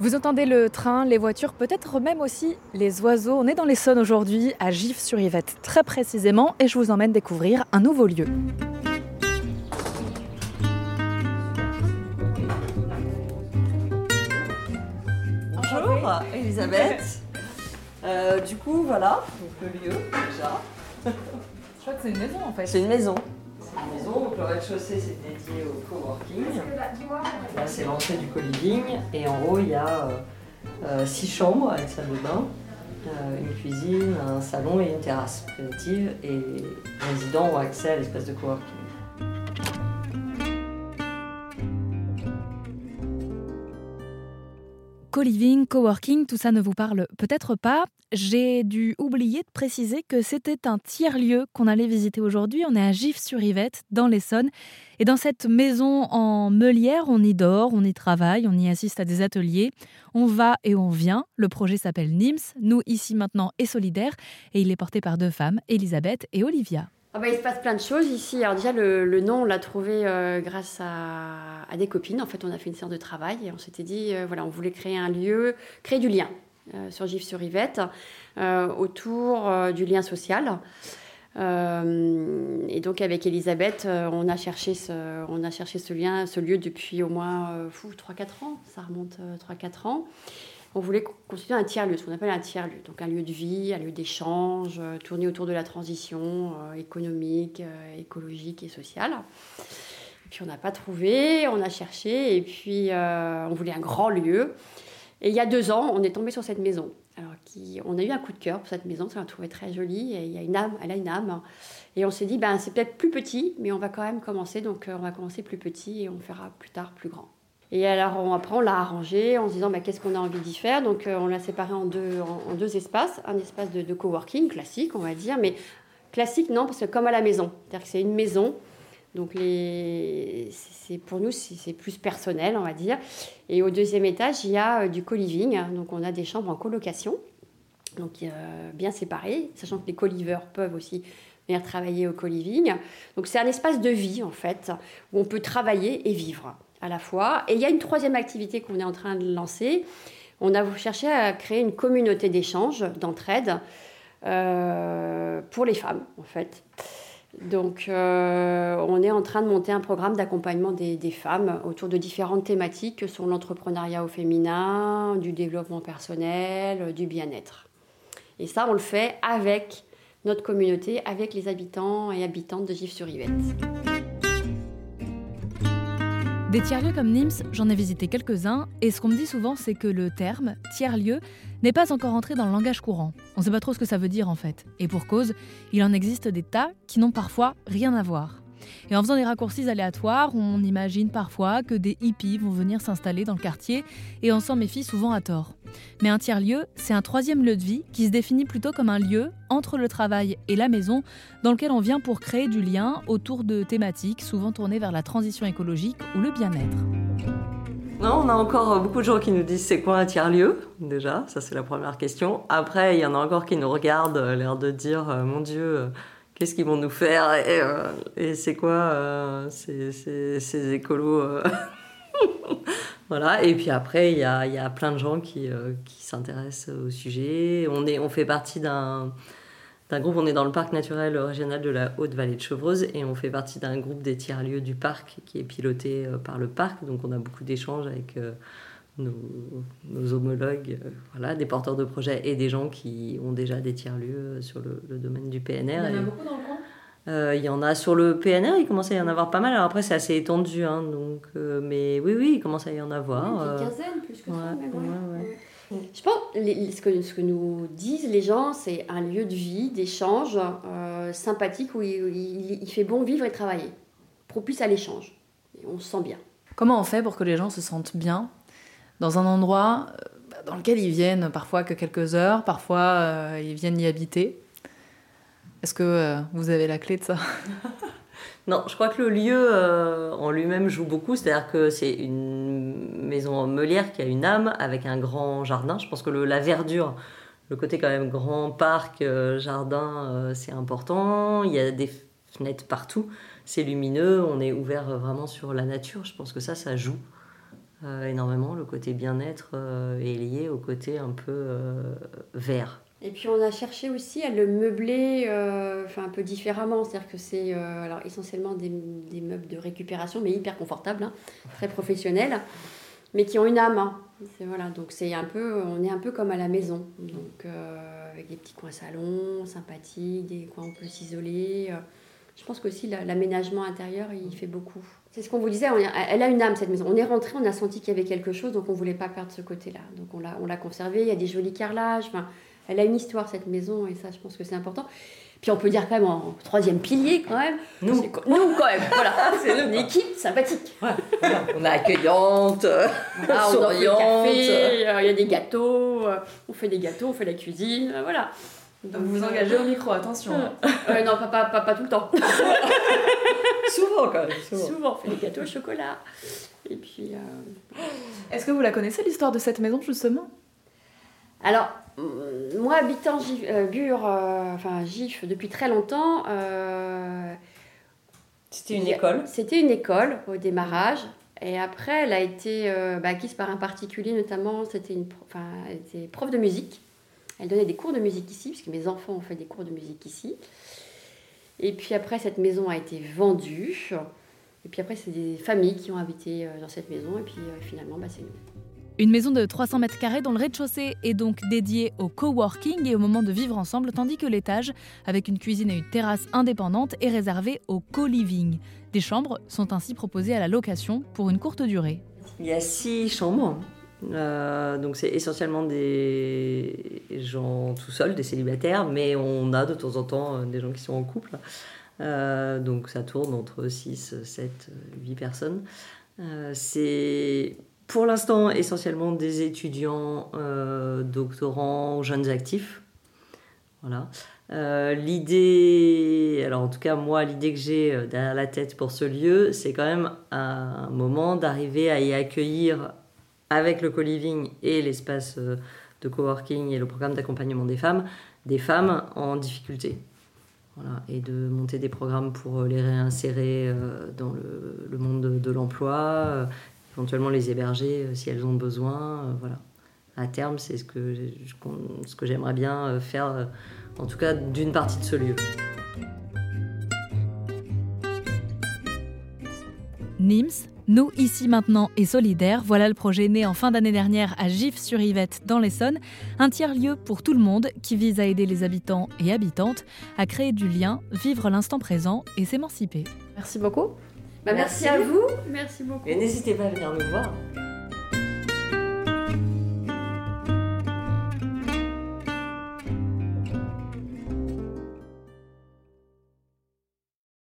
Vous entendez le train, les voitures, peut-être même aussi les oiseaux. On est dans l'Essonne aujourd'hui, à Gif-sur-Yvette très précisément, et je vous emmène découvrir un nouveau lieu. Bonjour Elisabeth. Euh, du coup, voilà, donc le lieu déjà. Je crois que c'est une maison en fait. C'est une maison. C'est une maison, le rez-de-chaussée c'est dédié au coworking. Là c'est l'entrée du co-living et en haut il y a euh, euh, six chambres avec salle de bain, euh, une cuisine, un salon et une terrasse primitive et les résidents ont accès à l'espace de coworking. Co-living, coworking, tout ça ne vous parle peut-être pas. J'ai dû oublier de préciser que c'était un tiers-lieu qu'on allait visiter aujourd'hui. On est à Gif-sur-Yvette, dans l'Essonne. Et dans cette maison en meulière, on y dort, on y travaille, on y assiste à des ateliers. On va et on vient. Le projet s'appelle NIMS, Nous ici maintenant et solidaires. Et il est porté par deux femmes, Elisabeth et Olivia. Ah bah, il se passe plein de choses ici. Alors déjà, le, nom, on l'a trouvé euh, grâce à, des copines. En fait, on a fait une séance de travail et on s'était dit, euh, voilà, on voulait créer un lieu, créer du lien euh, sur Gif-sur-Yvette autour du lien social. Et donc avec Elisabeth, on a cherché ce, on a cherché ce lien, ce lieu depuis au moins euh, fou, 3-4 ans. Ça remonte euh, 3-4 ans. On voulait co- constituer un tiers-lieu, ce qu'on appelle un tiers-lieu. Donc un lieu de vie, un lieu d'échange, euh, tourné autour de la transition euh, économique, euh, écologique et sociale. Et puis on n'a pas trouvé, on a cherché, et puis on voulait un grand lieu. Et il y a deux ans, on est tombé sur cette maison. Alors, on a eu un coup de cœur pour cette maison, ça l'a trouvée très jolie, et il y a une âme, elle a une âme. Et on s'est dit, ben, c'est peut-être plus petit, mais on va quand même commencer, donc on va commencer plus petit et on fera plus tard plus grand. Et alors on, après, on l'a arrangé en se disant ben, qu'est-ce qu'on a envie d'y faire? Donc euh, on l'a séparé en deux, en, deux espaces. Un espace de, coworking classique, on va dire, mais classique non, parce que comme à la maison. C'est-à-dire que c'est une maison. Donc les, c'est, pour nous, c'est, c'est plus personnel, on va dire. Et au deuxième étage, il y a euh, du co-living. Donc on a des chambres en colocation, donc euh, bien séparées, sachant que les co-liveurs peuvent aussi venir travailler au co-living. Donc c'est un espace de vie, en fait, où on peut travailler et vivre à la fois. Et il y a une troisième activité qu'on est en train de lancer. On a cherché à créer une communauté d'échange, d'entraide, euh, pour les femmes, en fait. Donc, euh, on est en train de monter un programme d'accompagnement des, des femmes autour de différentes thématiques que sont l'entrepreneuriat au féminin, du développement personnel, du bien-être. Et ça, on le fait avec notre communauté, avec les habitants et habitantes de Gif-sur-Yvette. Des tiers-lieux comme Nims, j'en ai visité quelques-uns, et ce qu'on me dit souvent, c'est que le terme tiers-lieu n'est pas encore entré dans le langage courant. On ne sait pas trop ce que ça veut dire en fait. Et pour cause, il en existe des tas qui n'ont parfois rien à voir. Et en faisant des raccourcis aléatoires, on imagine parfois que des hippies vont venir s'installer dans le quartier, et on s'en méfie souvent à tort. Mais un tiers-lieu, c'est un troisième lieu de vie qui se définit plutôt comme un lieu entre le travail et la maison, dans lequel on vient pour créer du lien autour de thématiques souvent tournées vers la transition écologique ou le bien-être. Non, on a encore beaucoup de gens qui nous disent c'est quoi un tiers-lieu, déjà, ça c'est la première question. Après, il y en a encore qui nous regardent, euh, l'air de dire euh, mon Dieu, euh, qu'est-ce qu'ils vont nous faire? Et, c'est quoi ces, écolos. Voilà, et puis après, il y a, il y a plein de gens qui, euh, qui s'intéressent au sujet. On, est, on fait partie d'un d'un groupe, on est dans le parc naturel régional de la Haute-Vallée de Chevreuse et on fait partie d'un groupe des tiers-lieux du parc qui est piloté euh, par le parc. Donc on a beaucoup d'échanges avec euh, nos, nos homologues, voilà, des porteurs de projets et des gens qui ont déjà des tiers-lieux sur le, le domaine du PNR. Et- beaucoup dans le coin? Euh, il y en a sur le PNR, il commence à y en avoir pas mal. Alors après, c'est assez étendu, hein, donc, euh, mais oui, oui, il commence à y en avoir. euh, quinzaine, plus que ouais, ouais, ouais. Je pense les- ce, que, ce que nous disent les gens, c'est un lieu de vie, d'échange euh, sympathique où il, il- il fait bon vivre et travailler, propice à l'échange. On se sent bien. Comment on fait pour que les gens se sentent bien dans un endroit bah, dans lequel ils viennent parfois que quelques heures, parfois euh, ils viennent y habiter? Est-ce que euh, vous avez la clé de ça? Non, je crois que le lieu euh, en lui-même joue beaucoup. C'est-à-dire que c'est une maison meulière qui a une âme avec un grand jardin. Je pense que la verdure, le côté quand même grand parc, euh, jardin, c'est important. Il y a des fenêtres partout. C'est lumineux. On est ouvert vraiment sur la nature. Je pense que ça, ça joue. énormément. Le côté bien-être est lié au côté un peu vert. Et puis on a cherché aussi à le meubler enfin, un peu différemment, c'est-à-dire que c'est alors essentiellement des, des, meubles de récupération, mais hyper confortables, hein, très professionnels mais qui ont une âme. Hein. Voilà, donc c'est un peu, on est un peu comme à la maison, donc euh, avec des petits coins salons sympathiques, des coins où on peut s'isoler. Euh. Je pense qu'aussi l'aménagement intérieur, il fait beaucoup. C'est ce qu'on vous disait, elle a une âme cette maison. On est rentré, on a senti qu'il y avait quelque chose, donc on voulait pas perdre ce côté-là. Donc on l'a, on l'a conservé. Il y a des jolis carrelages. Elle a une histoire cette maison, et ça, je pense que c'est important. Puis on peut dire quand même en troisième pilier quand même. Nous. Nous quand même, voilà. C'est une équipe sympathique. On est accueillante, voilà, souriante. Il y a des gâteaux, euh, on fait des gâteaux, on fait la cuisine, euh, voilà. Donc vous vous engagez au micro, attention. Euh, non, pas, pas, pas, tout le temps. souvent quand même. Souvent. on fait des gâteaux au chocolat. Et puis. Est-ce que vous la connaissez l'histoire de cette maison justement? Alors, moi, habitant Gif, euh, Bure, euh, enfin Gif, depuis très longtemps. Euh, c'était une école C'était une école au démarrage. Et après, elle a été bah, acquise par un particulier, notamment, c'était une, enfin, elle était prof de musique. Elle donnait des cours de musique ici, puisque mes enfants ont fait des cours de musique ici. Et puis après, cette maison a été vendue. Et puis après, c'est des familles qui ont habité dans cette maison. Et puis finalement, bah, c'est nous. Une maison de 300 mètres carrés dont le rez-de-chaussée est donc dédié au coworking et au moment de vivre ensemble, tandis que l'étage, avec une cuisine et une terrasse indépendante, est réservé au co-living. Des chambres sont ainsi proposées à la location pour une courte durée. Il y a six chambres. Euh, donc c'est essentiellement des gens tout seuls, des célibataires, mais on a de temps en temps euh, des gens qui sont en couple. Euh, donc ça tourne entre 6, 7, 8 personnes. c'est pour l'instant, essentiellement des étudiants, euh, doctorants, jeunes actifs. Voilà. Euh, l'idée, alors en tout cas moi, l'idée que j'ai euh, derrière la tête pour ce lieu, c'est quand même un moment d'arriver à y accueillir avec le co-living et l'espace de coworking et le programme d'accompagnement des femmes, des femmes en difficulté. Voilà, et de monter des programmes pour les réinsérer dans le, monde de l'emploi, éventuellement les héberger euh, si elles ont besoin. Euh, voilà. À terme, c'est ce que, ce que j'aimerais bien euh, faire, en tout cas d'une partie de ce lieu. NIMS, nous ici maintenant et solidaires, voilà le projet né en fin d'année dernière à Gif-sur-Yvette dans l'Essonne, un tiers-lieu pour tout le monde qui vise à aider les habitants et habitantes à créer du lien, vivre l'instant présent et s'émanciper. Merci beaucoup. Bah, merci. à vous. Merci beaucoup. Et n'hésitez pas à venir nous voir.